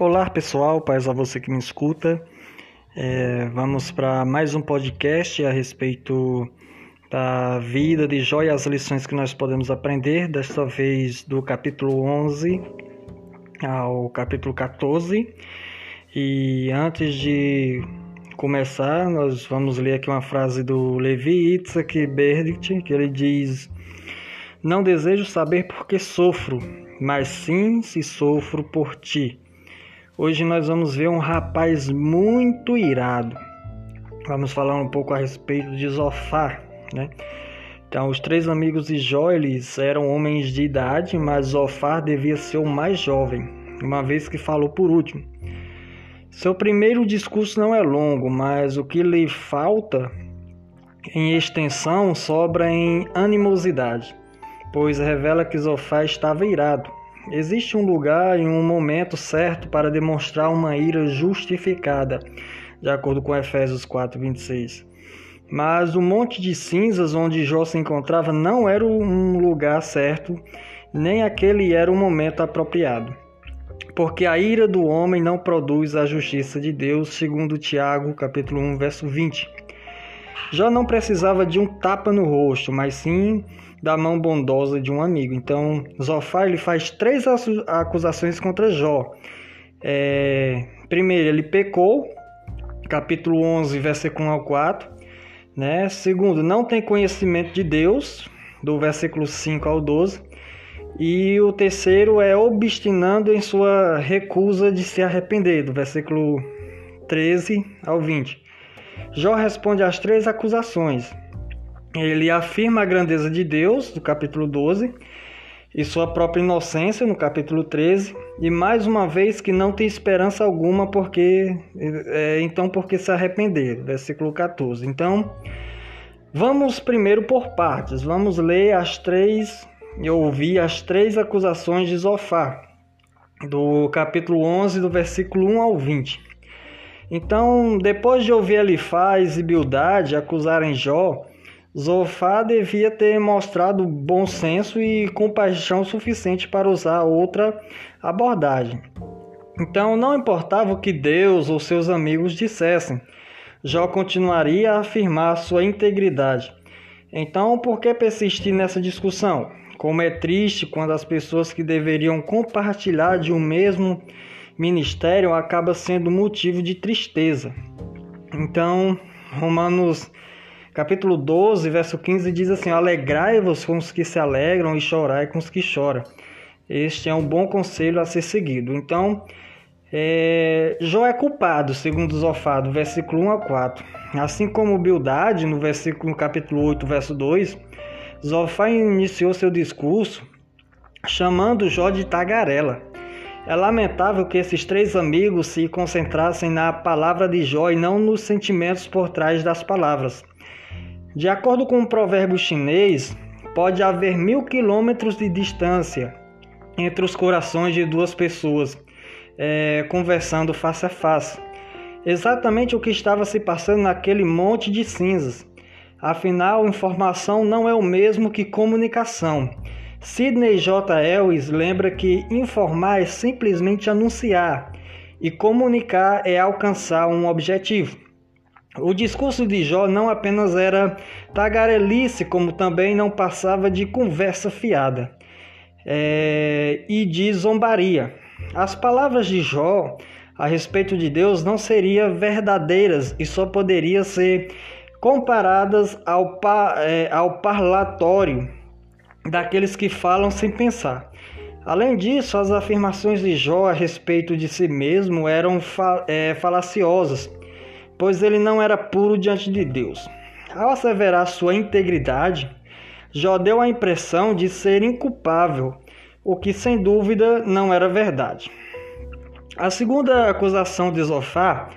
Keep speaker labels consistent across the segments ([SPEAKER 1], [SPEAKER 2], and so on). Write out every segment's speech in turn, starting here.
[SPEAKER 1] Olá pessoal, paz a você que me escuta. É, vamos para mais um podcast a respeito da vida de Jó e as lições que nós podemos aprender, desta vez do capítulo 11 ao capítulo 14. E antes de começar, nós vamos ler aqui uma frase do Levi Itzhak Berdit, que ele diz: Não desejo saber por que sofro, mas sim se sofro por ti. Hoje nós vamos ver um rapaz muito irado. Vamos falar um pouco a respeito de Zofar, né? Então, os três amigos de Jó, eles eram homens de idade, mas Zofar devia ser o mais jovem, uma vez que falou por último. Seu primeiro discurso não é longo, mas o que lhe falta em extensão sobra em animosidade, pois revela que Zofar estava irado. Existe um lugar e um momento certo para demonstrar uma ira justificada, de acordo com Efésios 4:26. Mas o monte de cinzas onde Jó se encontrava não era um lugar certo, nem aquele era o momento apropriado. Porque a ira do homem não produz a justiça de Deus, segundo Tiago, capítulo 1, verso 20. Jó não precisava de um tapa no rosto, mas sim da mão bondosa de um amigo. Então, Zofar ele faz três acusações contra Jó. É, primeiro, ele pecou, capítulo 11, versículo 1 ao 4. Né? Segundo, não tem conhecimento de Deus, do versículo 5 ao 12. E o terceiro é obstinando em sua recusa de se arrepender, do versículo 13 ao 20. Jó responde às três acusações. Ele afirma a grandeza de Deus, no capítulo 12, e sua própria inocência, no capítulo 13, e mais uma vez que não tem esperança alguma, porque é, então porque se arrepender, versículo 14. Então, vamos primeiro por partes, vamos ler as três, eu ouvi as três acusações de Zofar, do capítulo 11, do versículo 1 ao 20. Então, depois de ouvir Elifaz e Bildade acusarem Jó, Zofá devia ter mostrado bom senso e compaixão suficiente para usar outra abordagem. Então, não importava o que Deus ou seus amigos dissessem, Jó continuaria a afirmar sua integridade. Então, por que persistir nessa discussão? Como é triste quando as pessoas que deveriam compartilhar de um mesmo ministério acaba sendo motivo de tristeza. Então, Romanos capítulo 12, verso 15 diz assim: Alegrai-vos com os que se alegram e chorai com os que choram. Este é um bom conselho a ser seguido. Então, é, Jó é culpado, segundo Zofá, do versículo 1 a 4. Assim como Bildade, no versículo no capítulo 8, verso 2, Zofá iniciou seu discurso chamando Jó de tagarela. É lamentável que esses três amigos se concentrassem na palavra de Jó e não nos sentimentos por trás das palavras. De acordo com um provérbio chinês, pode haver mil quilômetros de distância entre os corações de duas pessoas é, conversando face a face. Exatamente o que estava se passando naquele monte de cinzas. Afinal, informação não é o mesmo que comunicação. Sidney J. Ellis lembra que informar é simplesmente anunciar e comunicar é alcançar um objetivo. O discurso de Jó não apenas era tagarelice, como também não passava de conversa fiada é, e de zombaria. As palavras de Jó a respeito de Deus não seriam verdadeiras e só poderiam ser comparadas ao, é, ao parlatório daqueles que falam sem pensar. Além disso, as afirmações de Jó a respeito de si mesmo eram fa é, falaciosas pois ele não era puro diante de Deus. Ao asseverar sua integridade, Jó deu a impressão de ser inculpável, o que sem dúvida não era verdade. A segunda acusação de Zofar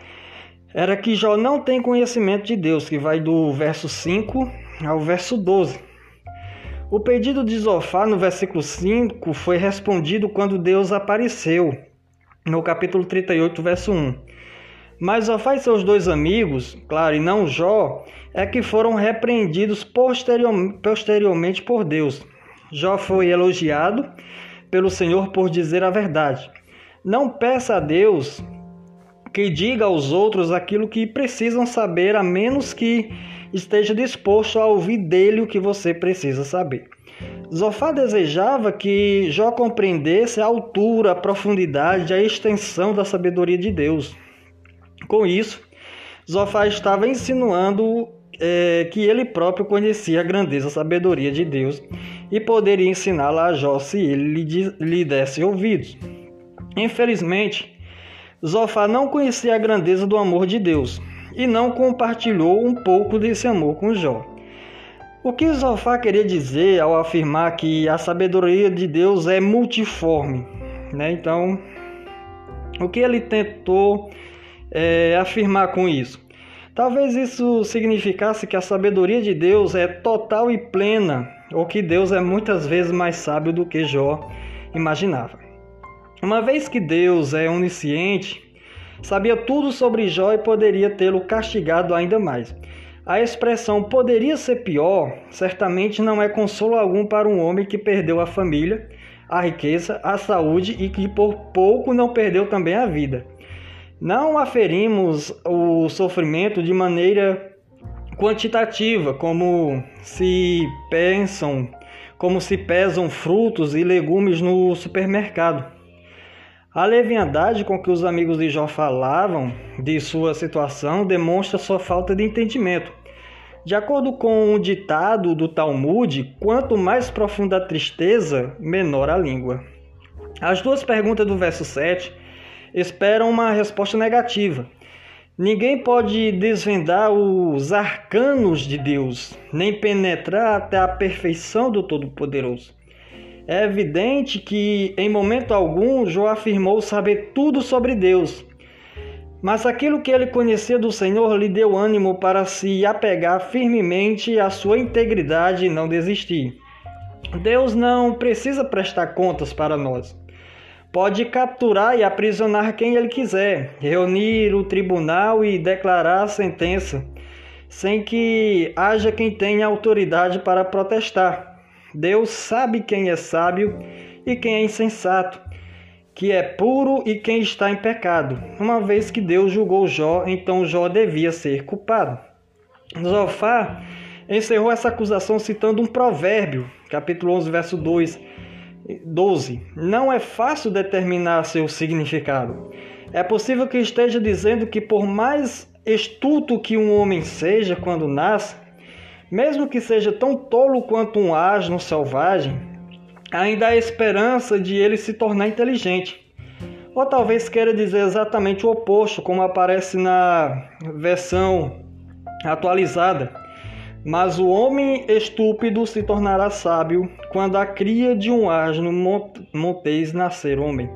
[SPEAKER 1] era que Jó não tem conhecimento de Deus, que vai do verso 5 ao verso 12. O pedido de Zofar no versículo 5 foi respondido quando Deus apareceu, no capítulo 38, verso 1. Mas Zofá e seus dois amigos, claro, e não Jó, é que foram repreendidos posterior, posteriormente por Deus. Jó foi elogiado pelo Senhor por dizer a verdade. Não peça a Deus que diga aos outros aquilo que precisam saber, a menos que esteja disposto a ouvir dele o que você precisa saber. Zofá desejava que Jó compreendesse a altura, a profundidade, a extensão da sabedoria de Deus. Com isso, Zofá estava insinuando é, que ele próprio conhecia a grandeza, a sabedoria de Deus e poderia ensiná-la a Jó se ele lhe, lhe desse ouvidos. Infelizmente, Zofá não conhecia a grandeza do amor de Deus e não compartilhou um pouco desse amor com Jó. O que Zofá queria dizer ao afirmar que a sabedoria de Deus é multiforme? Né? Então, o que ele tentou é, afirmar com isso? Talvez isso significasse que a sabedoria de Deus é total e plena, ou que Deus é muitas vezes mais sábio do que Jó imaginava. Uma vez que Deus é onisciente, sabia tudo sobre Jó e poderia tê-lo castigado ainda mais. A expressão poderia ser pior certamente não é consolo algum para um homem que perdeu a família, a riqueza, a saúde e que por pouco não perdeu também a vida. Não aferimos o sofrimento de maneira quantitativa, como se pensam, como se pesam frutos e legumes no supermercado. A leviandade com que os amigos de Jó falavam de sua situação demonstra sua falta de entendimento. De acordo com o ditado do Talmud, quanto mais profunda a tristeza, menor a língua. As duas perguntas do verso 7 esperam uma resposta negativa. Ninguém pode desvendar os arcanos de Deus, nem penetrar até a perfeição do Todo-Poderoso. É evidente que, em momento algum, Jó afirmou saber tudo sobre Deus. Mas aquilo que ele conhecia do Senhor lhe deu ânimo para se apegar firmemente à sua integridade e não desistir. Deus não precisa prestar contas para nós. Pode capturar e aprisionar quem ele quiser, reunir o tribunal e declarar a sentença, sem que haja quem tenha autoridade para protestar. Deus sabe quem é sábio e quem é insensato, que é puro e quem está em pecado. Uma vez que Deus julgou Jó, então Jó devia ser culpado. Zofá encerrou essa acusação citando um provérbio, capítulo 11, verso 2, 12. Não é fácil determinar seu significado. É possível que esteja dizendo que por mais estuto que um homem seja quando nasce, mesmo que seja tão tolo quanto um asno selvagem, ainda há esperança de ele se tornar inteligente. Ou talvez queira dizer exatamente o oposto, como aparece na versão atualizada. Mas o homem estúpido se tornará sábio quando a cria de um asno montês nascer homem.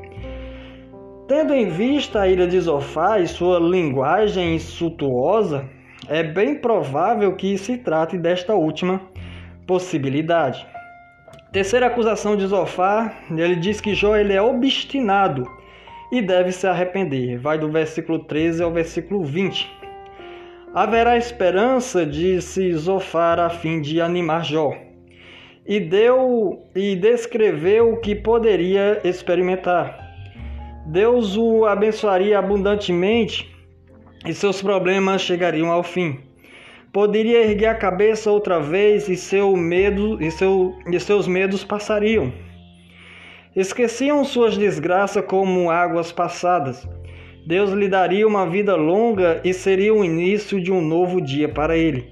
[SPEAKER 1] Tendo em vista a ilha de Zofá e sua linguagem insultuosa, é bem provável que se trate desta última possibilidade. Terceira acusação de Zofar, ele diz que Jó ele é obstinado e deve se arrepender. Vai do versículo 13 ao versículo 20. Haverá esperança, disse Zofar a fim de animar Jó. E deu e descreveu o que poderia experimentar. Deus o abençoaria abundantemente e seus problemas chegariam ao fim. Poderia erguer a cabeça outra vez e seu medo e, seu, e seus medos passariam. Esqueciam suas desgraças como águas passadas. Deus lhe daria uma vida longa e seria o início de um novo dia para ele.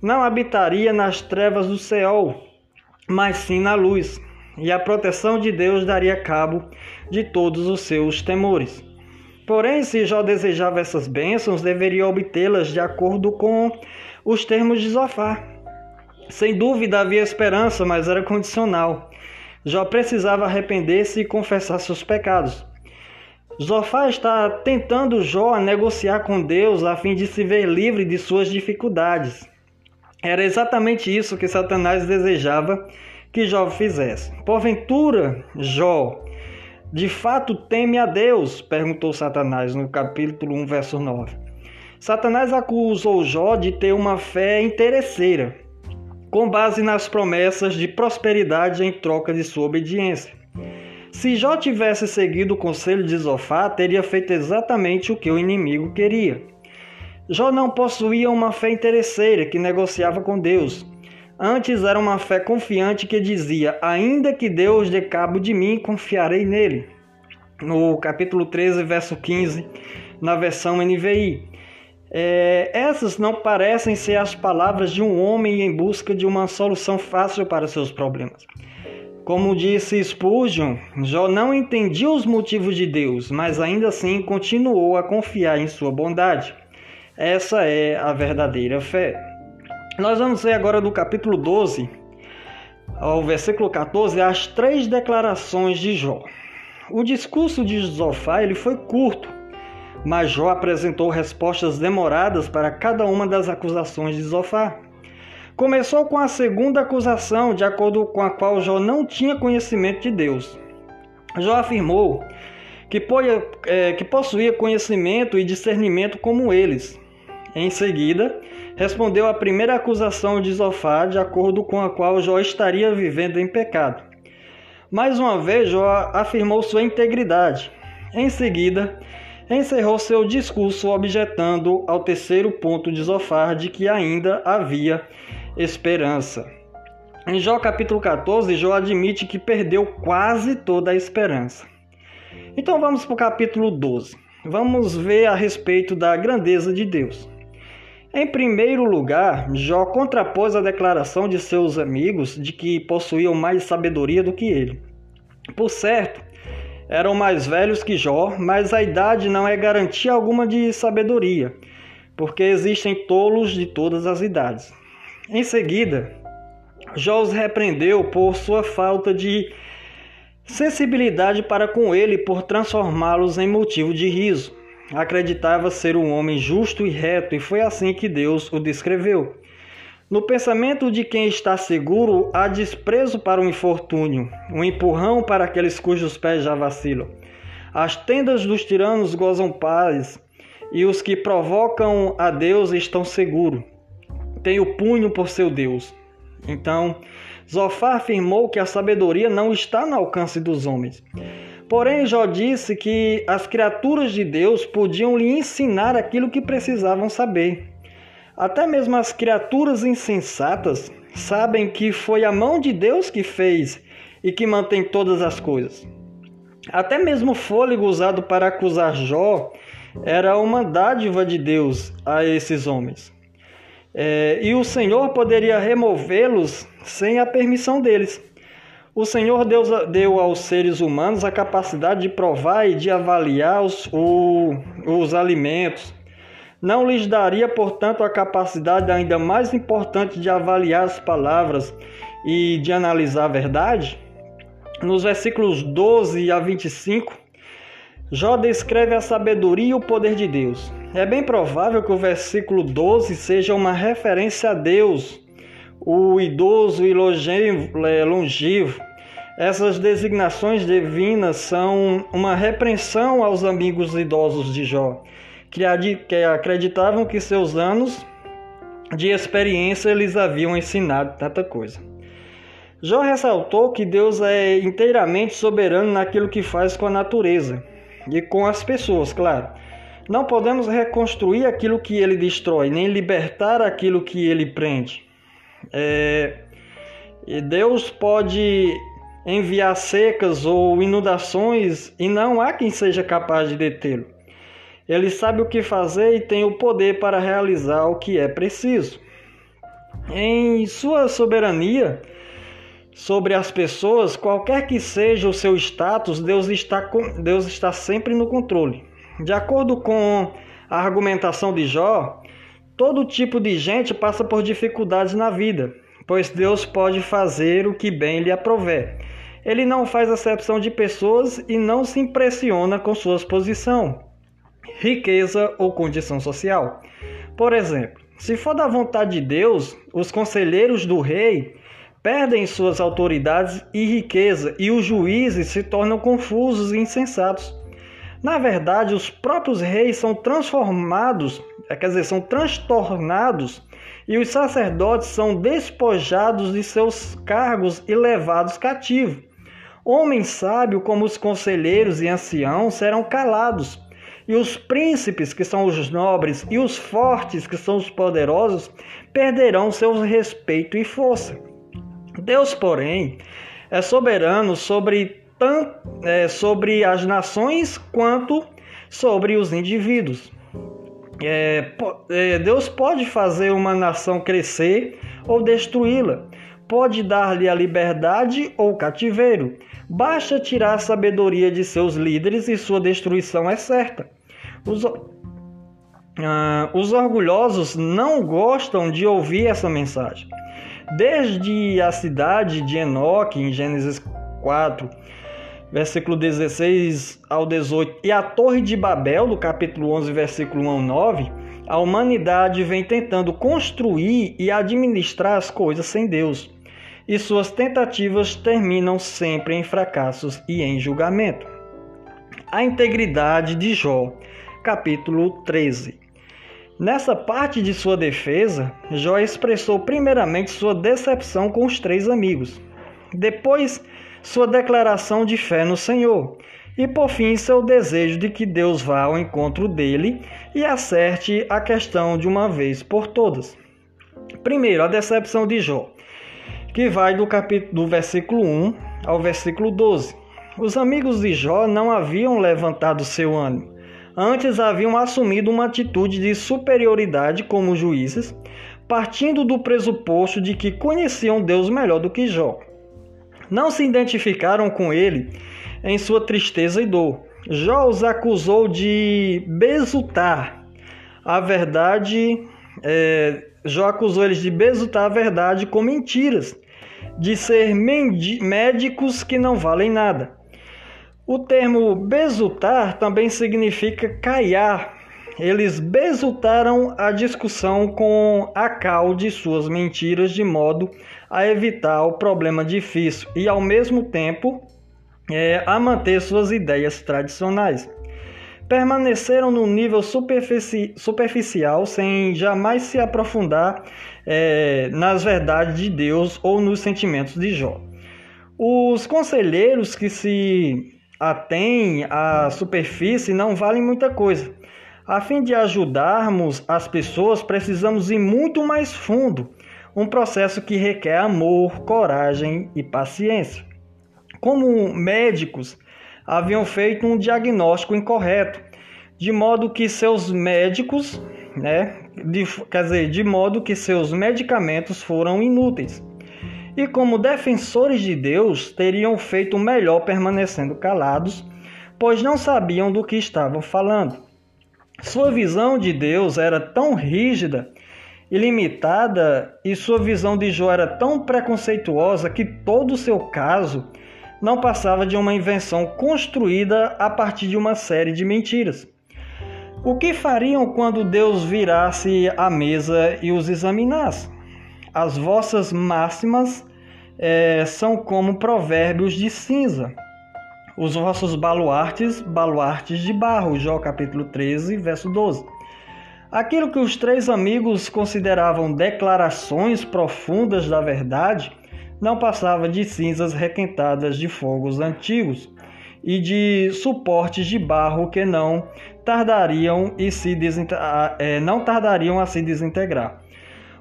[SPEAKER 1] Não habitaria nas trevas do céu, mas sim na luz, e a proteção de Deus daria cabo de todos os seus temores. Porém, se Jó desejava essas bênçãos, deveria obtê-las de acordo com os termos de Zofar. Sem dúvida havia esperança, mas era condicional. Jó precisava arrepender-se e confessar seus pecados. Zofar está tentando Jó negociar com Deus a fim de se ver livre de suas dificuldades. Era exatamente isso que Satanás desejava que Jó fizesse. Porventura, Jó de fato teme a Deus? perguntou Satanás no capítulo 1, verso 9. Satanás acusou Jó de ter uma fé interesseira, com base nas promessas de prosperidade em troca de sua obediência. Se Jó tivesse seguido o conselho de Zofá, teria feito exatamente o que o inimigo queria. Jó não possuía uma fé interesseira que negociava com Deus. Antes era uma fé confiante que dizia: Ainda que Deus dê cabo de mim, confiarei nele. No capítulo 13, verso 15, na versão NVI. É, essas não parecem ser as palavras de um homem em busca de uma solução fácil para seus problemas. Como disse Spurgeon, Jó não entendia os motivos de Deus, mas ainda assim continuou a confiar em sua bondade. Essa é a verdadeira fé. Nós vamos ver agora do capítulo 12 ao versículo 14 as três declarações de Jó. O discurso de Zofá ele foi curto, mas Jó apresentou respostas demoradas para cada uma das acusações de Zofá. Começou com a segunda acusação, de acordo com a qual Jó não tinha conhecimento de Deus. Jó afirmou que, é, possuía conhecimento e discernimento como eles. Em seguida, respondeu à primeira acusação de Zofá, de acordo com a qual Jó estaria vivendo em pecado. Mais uma vez, Jó afirmou sua integridade. Em seguida, encerrou seu discurso objetando ao terceiro ponto de Zofar de que ainda havia esperança. Em Jó capítulo 14, Jó admite que perdeu quase toda a esperança. Então vamos para o capítulo 12. Vamos ver a respeito da grandeza de Deus. Em primeiro lugar, Jó contrapôs a declaração de seus amigos de que possuíam mais sabedoria do que ele. Por certo, eram mais velhos que Jó, mas a idade não é garantia alguma de sabedoria, porque existem tolos de todas as idades. Em seguida, Jó os repreendeu por sua falta de sensibilidade para com ele por transformá-los em motivo de riso. Acreditava ser um homem justo e reto, e foi assim que Deus o descreveu. No pensamento de quem está seguro, há desprezo para o infortúnio, um empurrão para aqueles cujos pés já vacilam. As tendas dos tiranos gozam paz, e os que provocam a Deus estão seguros tem o punho por seu Deus. Então, Zofar afirmou que a sabedoria não está no alcance dos homens. Porém, Jó disse que as criaturas de Deus podiam lhe ensinar aquilo que precisavam saber. Até mesmo as criaturas insensatas sabem que foi a mão de Deus que fez e que mantém todas as coisas. Até mesmo o fôlego usado para acusar Jó era uma dádiva de Deus a esses homens. É, e o Senhor poderia removê-los sem a permissão deles. O Senhor Deus deu aos seres humanos a capacidade de provar e de avaliar os, o, os alimentos. Não lhes daria, portanto, a capacidade ainda mais importante de avaliar as palavras e de analisar a verdade? Nos versículos 12 a 25, Jó descreve a sabedoria e o poder de Deus. É bem provável que o versículo 12 seja uma referência a Deus, o idoso e é, longevo. Essas designações divinas são uma repreensão aos amigos idosos de Jó, que acreditavam que seus anos de experiência lhes haviam ensinado tanta coisa. Jó ressaltou que Deus é inteiramente soberano naquilo que faz com a natureza e com as pessoas, claro. Não podemos reconstruir aquilo que ele destrói, nem libertar aquilo que ele prende. É... Deus pode enviar secas ou inundações e não há quem seja capaz de detê-lo. Ele sabe o que fazer e tem o poder para realizar o que é preciso. Em sua soberania sobre as pessoas, qualquer que seja o seu status, Deus está, com... Deus está sempre no controle. De acordo com a argumentação de Jó, todo tipo de gente passa por dificuldades na vida, pois Deus pode fazer o que bem lhe aprover. Ele não faz acepção de pessoas e não se impressiona com sua posição, riqueza ou condição social. Por exemplo, se for da vontade de Deus, os conselheiros do rei perdem suas autoridades e riqueza, e os juízes se tornam confusos e insensatos. Na verdade, os próprios reis são transformados, é, quer dizer, são transtornados, e os sacerdotes são despojados de seus cargos e levados cativos. Homem sábio, como os conselheiros e anciãos, serão calados, e os príncipes, que são os nobres, e os fortes, que são os poderosos, perderão seu respeito e força. Deus, porém, é soberano sobre, tanto, é, sobre as nações quanto sobre os indivíduos. É, é, Deus pode fazer uma nação crescer ou destruí-la, pode dar-lhe a liberdade ou cativeiro. Basta tirar a sabedoria de seus líderes e sua destruição é certa. Os, uh, os orgulhosos não gostam de ouvir essa mensagem. Desde a cidade de Enoque, em Gênesis 4, versículo 16 ao 18, e a Torre de Babel, do capítulo 11, versículo 1 ao 9, a humanidade vem tentando construir e administrar as coisas sem Deus, e suas tentativas terminam sempre em fracassos e em julgamento. A integridade de Jó, capítulo 13. Nessa parte de sua defesa, Jó expressou primeiramente sua decepção com os três amigos. Depois, sua declaração de fé no Senhor, e por fim seu desejo de que Deus vá ao encontro dele e acerte a questão de uma vez por todas. Primeiro, a decepção de Jó, que vai do capítulo do versículo 1 ao versículo 12. Os amigos de Jó não haviam levantado seu ânimo, antes haviam assumido uma atitude de superioridade como juízes, partindo do pressuposto de que conheciam Deus melhor do que Jó não se identificaram com ele em sua tristeza e dor. Jó os acusou de besutar a verdade, é, Jó acusou eles de besutar a verdade com mentiras, de ser médicos que não valem nada. O termo besutar também significa caiar. Eles besultaram a discussão com a cal de suas mentiras de modo a evitar o problema difícil e, ao mesmo tempo, é, a manter suas ideias tradicionais. Permaneceram no nível superfici superficial sem jamais se aprofundar é, nas verdades de Deus ou nos sentimentos de Jó. Os conselheiros que se atêm à superfície não valem muita coisa. A fim de ajudarmos as pessoas, precisamos ir muito mais fundo um processo que requer amor, coragem e paciência. Como médicos, haviam feito um diagnóstico incorreto, de modo que seus médicos, né, de, quer dizer, de modo que seus medicamentos foram inúteis. E como defensores de Deus, teriam feito melhor permanecendo calados, pois não sabiam do que estavam falando. Sua visão de Deus era tão rígida ilimitada e sua visão de Jó era tão preconceituosa que todo o seu caso não passava de uma invenção construída a partir de uma série de mentiras. O que fariam quando Deus virasse à mesa e os examinasse? As vossas máximas é, são como provérbios de cinza. Os vossos baluartes, baluartes de barro. Jó capítulo 13, verso 12. Aquilo que os três amigos consideravam declarações profundas da verdade não passava de cinzas requentadas de fogos antigos e de suportes de barro que não tardariam e se é, não tardariam a se desintegrar.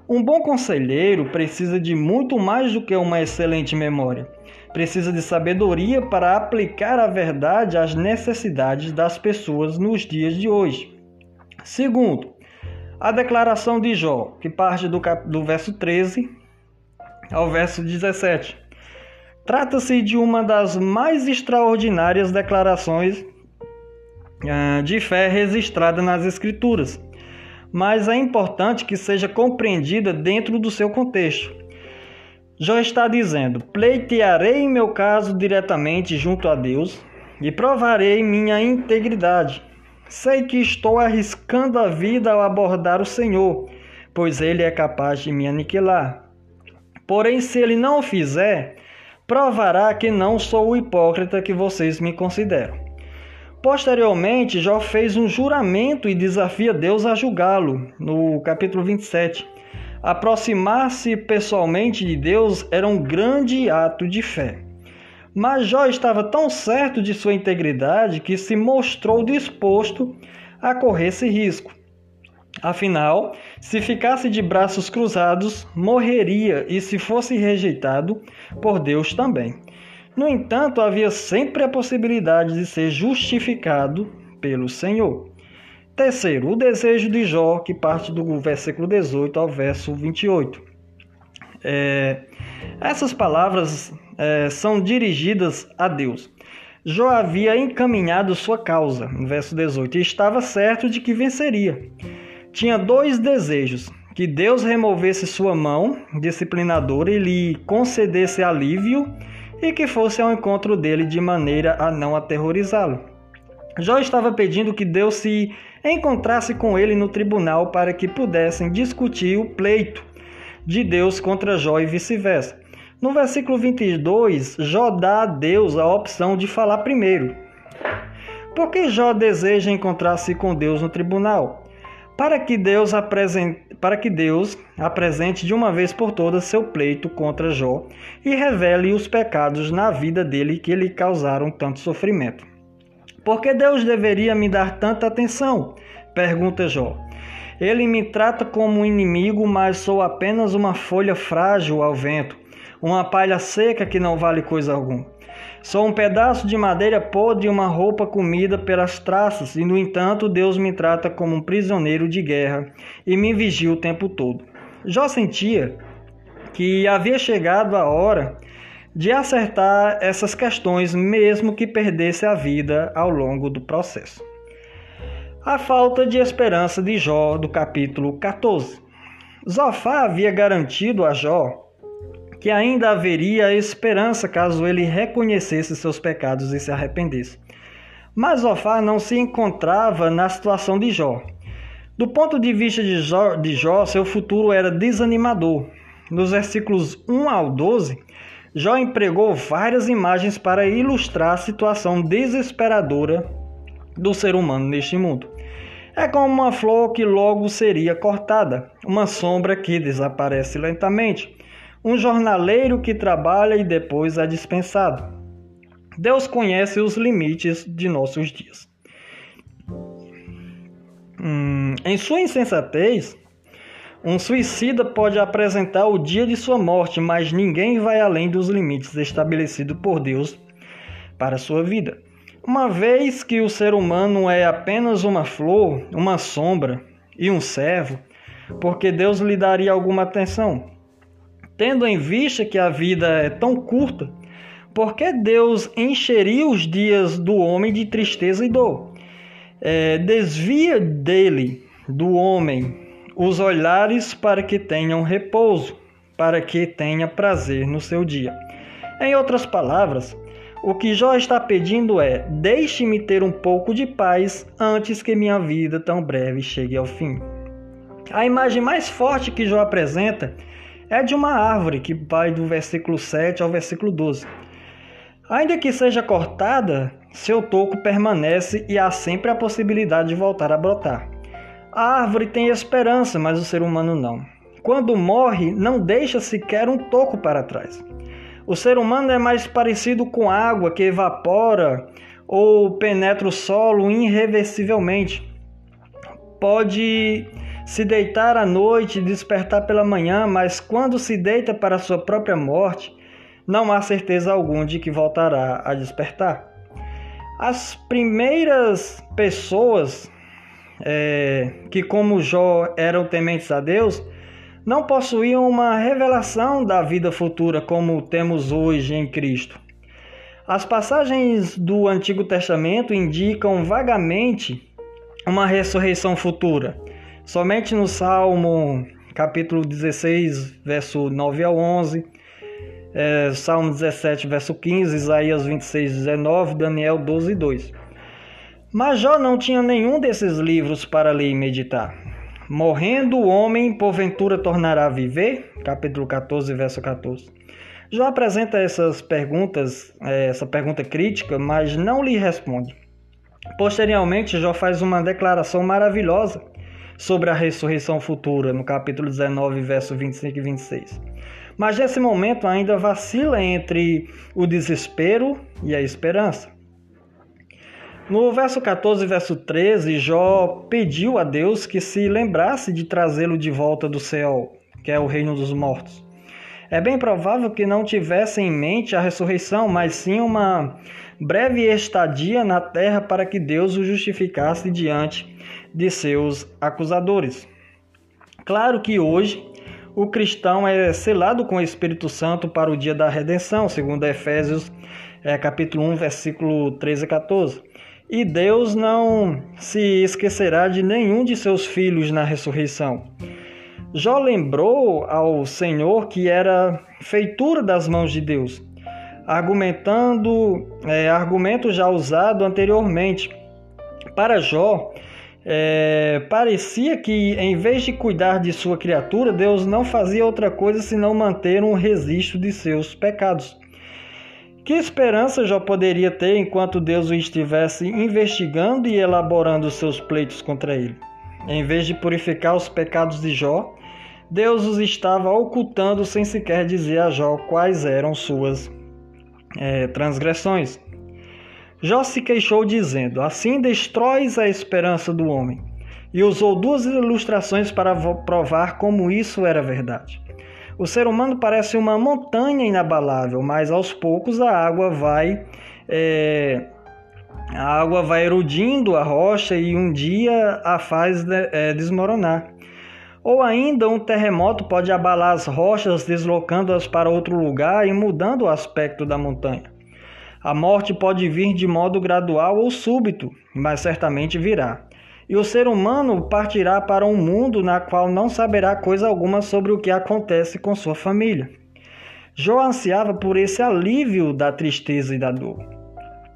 [SPEAKER 1] Um bom conselheiro precisa de muito mais do que uma excelente memória. Precisa de sabedoria para aplicar a verdade às necessidades das pessoas nos dias de hoje. Segundo, a declaração de Jó, que parte do, cap... do verso 13 ao verso 17. Trata-se de uma das mais extraordinárias declarações uh, de fé registrada nas Escrituras, mas é importante que seja compreendida dentro do seu contexto. Jó está dizendo: Pleitearei meu caso diretamente junto a Deus e provarei minha integridade. Sei que estou arriscando a vida ao abordar o Senhor, pois ele é capaz de me aniquilar. Porém, se ele não o fizer, provará que não sou o hipócrita que vocês me consideram. Posteriormente, Jó fez um juramento e desafia Deus a julgá-lo, no capítulo 27. Aproximar-se pessoalmente de Deus era um grande ato de fé. Mas Jó estava tão certo de sua integridade que se mostrou disposto a correr esse risco. Afinal, se ficasse de braços cruzados, morreria e, se fosse rejeitado, por Deus também. No entanto, havia sempre a possibilidade de ser justificado pelo Senhor. Terceiro, o desejo de Jó, que parte do versículo 18 ao verso 28. É, essas palavras é, são dirigidas a Deus. Jó havia encaminhado sua causa, no verso 18, e estava certo de que venceria. Tinha dois desejos: que Deus removesse sua mão disciplinadora e lhe concedesse alívio, e que fosse ao encontro dele de maneira a não aterrorizá-lo. Jó estava pedindo que Deus se encontrasse com ele no tribunal para que pudessem discutir o pleito de Deus contra Jó e vice-versa. No versículo 22, Jó dá a Deus a opção de falar primeiro. Por que Jó deseja encontrar-se com Deus no tribunal? Para que, Deus apresente, para que Deus apresente de uma vez por todas seu pleito contra Jó e revele os pecados na vida dele que lhe causaram tanto sofrimento. Por que Deus deveria me dar tanta atenção? Pergunta Jó. Ele me trata como um inimigo, mas sou apenas uma folha frágil ao vento uma palha seca que não vale coisa alguma. Sou um pedaço de madeira podre e uma roupa comida pelas traças, e no entanto Deus me trata como um prisioneiro de guerra e me vigia o tempo todo. Jó sentia que havia chegado a hora de acertar essas questões, mesmo que perdesse a vida ao longo do processo. A falta de esperança de Jó, do capítulo 14. Zofá havia garantido a Jó que ainda haveria esperança caso ele reconhecesse seus pecados e se arrependesse. Mas Zofar não se encontrava na situação de Jó. Do ponto de vista de Jó, de Jó, seu futuro era desanimador. Nos versículos 1 ao 12, Jó empregou várias imagens para ilustrar a situação desesperadora do ser humano neste mundo. É como uma flor que logo seria cortada, uma sombra que desaparece lentamente, um jornaleiro que trabalha e depois é dispensado. Deus conhece os limites de nossos dias. Hum, em sua insensatez, um suicida pode apresentar o dia de sua morte, mas ninguém vai além dos limites estabelecidos por Deus para sua vida. Uma vez que o ser humano é apenas uma flor, uma sombra e um servo, porque Deus lhe daria alguma atenção? Tendo em vista que a vida é tão curta, por que Deus encheria os dias do homem de tristeza e dor? É, desvia dele, do homem, os olhares para que tenham repouso, para que tenha prazer no seu dia. Em outras palavras, o que Jó está pedindo é: deixe-me ter um pouco de paz antes que minha vida tão breve chegue ao fim. A imagem mais forte que Jó apresenta é de uma árvore que vai do versículo 7 ao versículo 12. Ainda que seja cortada, seu toco permanece e há sempre a possibilidade de voltar a brotar. A árvore tem esperança, mas o ser humano não. Quando morre, não deixa sequer um toco para trás. O ser humano é mais parecido com água que evapora ou penetra o solo irreversivelmente. Pode se deitar à noite e despertar pela manhã, mas quando se deita para sua própria morte, não há certeza alguma de que voltará a despertar. As primeiras pessoas é, que, como Jó, eram tementes a Deus, não possuíam uma revelação da vida futura como temos hoje em Cristo. As passagens do Antigo Testamento indicam vagamente uma ressurreição futura Somente no Salmo capítulo 16, verso 9 ao 11, é, Salmo 17, verso 15, Isaías 26, 19, Daniel 12, 2. Mas Jó não tinha nenhum desses livros para ler e meditar. Morrendo o homem, porventura tornará a viver? Capítulo 14, verso 14. Jó apresenta essas perguntas, é, essa pergunta crítica, mas não lhe responde. Posteriormente, Jó faz uma declaração maravilhosa sobre a ressurreição futura, no capítulo 19, verso 25 e 26. mas nesse momento ainda vacila entre o desespero e a esperança. No verso 14 e verso 13, Jó pediu a Deus que se lembrasse de trazê-lo de volta do céu, que é o reino dos mortos. É bem provável que não tivesse em mente a ressurreição, mas sim uma breve estadia na terra para que Deus o justificasse diante de seus acusadores. Claro que hoje o cristão é selado com o Espírito Santo para o dia da redenção, segundo Efésios é, capítulo 1, versículo 13 e 14. E Deus não se esquecerá de nenhum de seus filhos na ressurreição. Jó lembrou ao Senhor que era feitura das mãos de Deus, argumentando é, argumento já usado anteriormente. Para Jó, é, parecia que em vez de cuidar de sua criatura, Deus não fazia outra coisa senão manter um registro de seus pecados. Que esperança Jó poderia ter enquanto Deus o estivesse investigando e elaborando seus pleitos contra ele? Em vez de purificar os pecados de Jó, Deus os estava ocultando sem sequer dizer a Jó quais eram suas é, transgressões. Jó se queixou dizendo: Assim destróis a esperança do homem. E usou duas ilustrações para provar como isso era verdade. O ser humano parece uma montanha inabalável, mas aos poucos a água vai é, a água vai erudindo a rocha e um dia a faz é, desmoronar. Ou ainda um terremoto pode abalar as rochas, deslocando-as para outro lugar e mudando o aspecto da montanha. A morte pode vir de modo gradual ou súbito, mas certamente virá e o ser humano partirá para um mundo na qual não saberá coisa alguma sobre o que acontece com sua família. Jó ansiava por esse alívio da tristeza e da dor.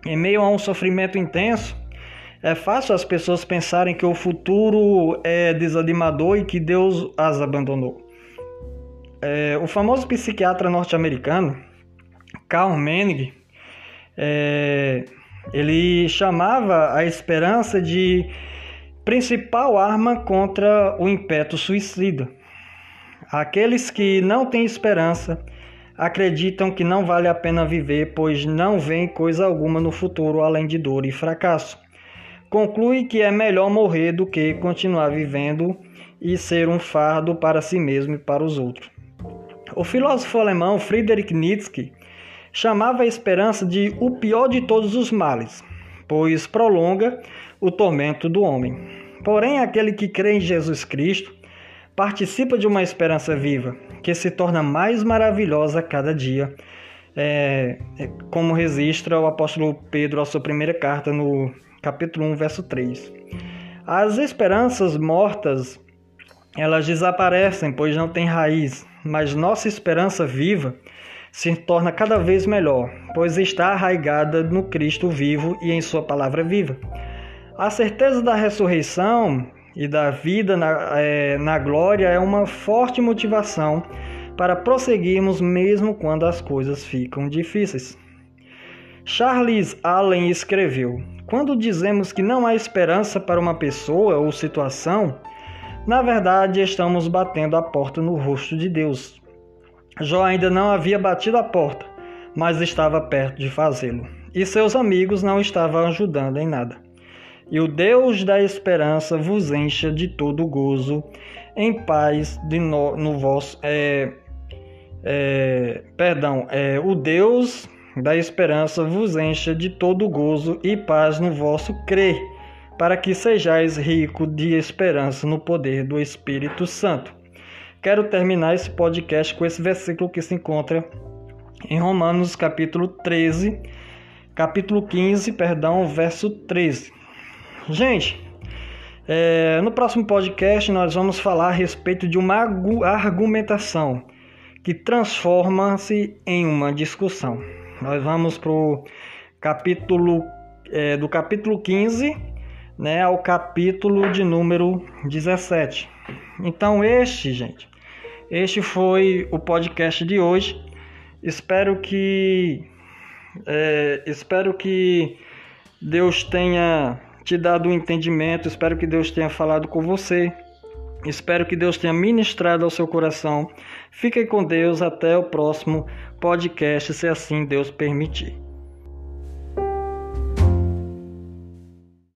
[SPEAKER 1] Em meio a um sofrimento intenso, é fácil as pessoas pensarem que o futuro é desanimador e que Deus as abandonou. É, o famoso psiquiatra norte-americano, Carl Menning, é, ele chamava a esperança de principal arma contra o impeto suicida. Aqueles que não têm esperança acreditam que não vale a pena viver, pois não vem coisa alguma no futuro além de dor e fracasso. Conclui que é melhor morrer do que continuar vivendo e ser um fardo para si mesmo e para os outros. O filósofo alemão Friedrich Nietzsche chamava a esperança de o pior de todos os males, pois prolonga o tormento do homem. Porém, aquele que crê em Jesus Cristo participa de uma esperança viva, que se torna mais maravilhosa a cada dia, é, é, como registra o apóstolo Pedro a sua primeira carta no capítulo 1, verso 3. As esperanças mortas, elas desaparecem, pois não têm raiz, mas nossa esperança viva se torna cada vez melhor, pois está arraigada no Cristo vivo e em sua palavra viva. A certeza da ressurreição e da vida na, é, na glória é uma forte motivação para prosseguirmos mesmo quando as coisas ficam difíceis. Charles Allen escreveu: Quando dizemos que não há esperança para uma pessoa ou situação, na verdade estamos batendo a porta no rosto de Deus. Jó ainda não havia batido a porta, mas estava perto de fazê-lo, e seus amigos não estavam ajudando em nada e o Deus da esperança vos encha de todo gozo em paz de no, no vosso é, é, perdão é, o Deus da esperança vos encha de todo gozo e paz no vosso crer para que sejais rico de esperança no poder do Espírito Santo. Quero terminar esse podcast com esse versículo que se encontra em Romanos capítulo 13, capítulo 15, perdão, verso 13. Gente, é, no próximo podcast nós vamos falar a respeito de uma argumentação que transforma-se em uma discussão. Nós vamos para o capítulo é, do capítulo 15 né, ao capítulo de número 17. Então este, gente, este foi o podcast de hoje. Espero que é, espero que Deus tenha te dado um entendimento. Espero que Deus tenha falado com você. Espero que Deus tenha ministrado ao seu coração. Fiquem com Deus, até o próximo podcast, se assim Deus permitir.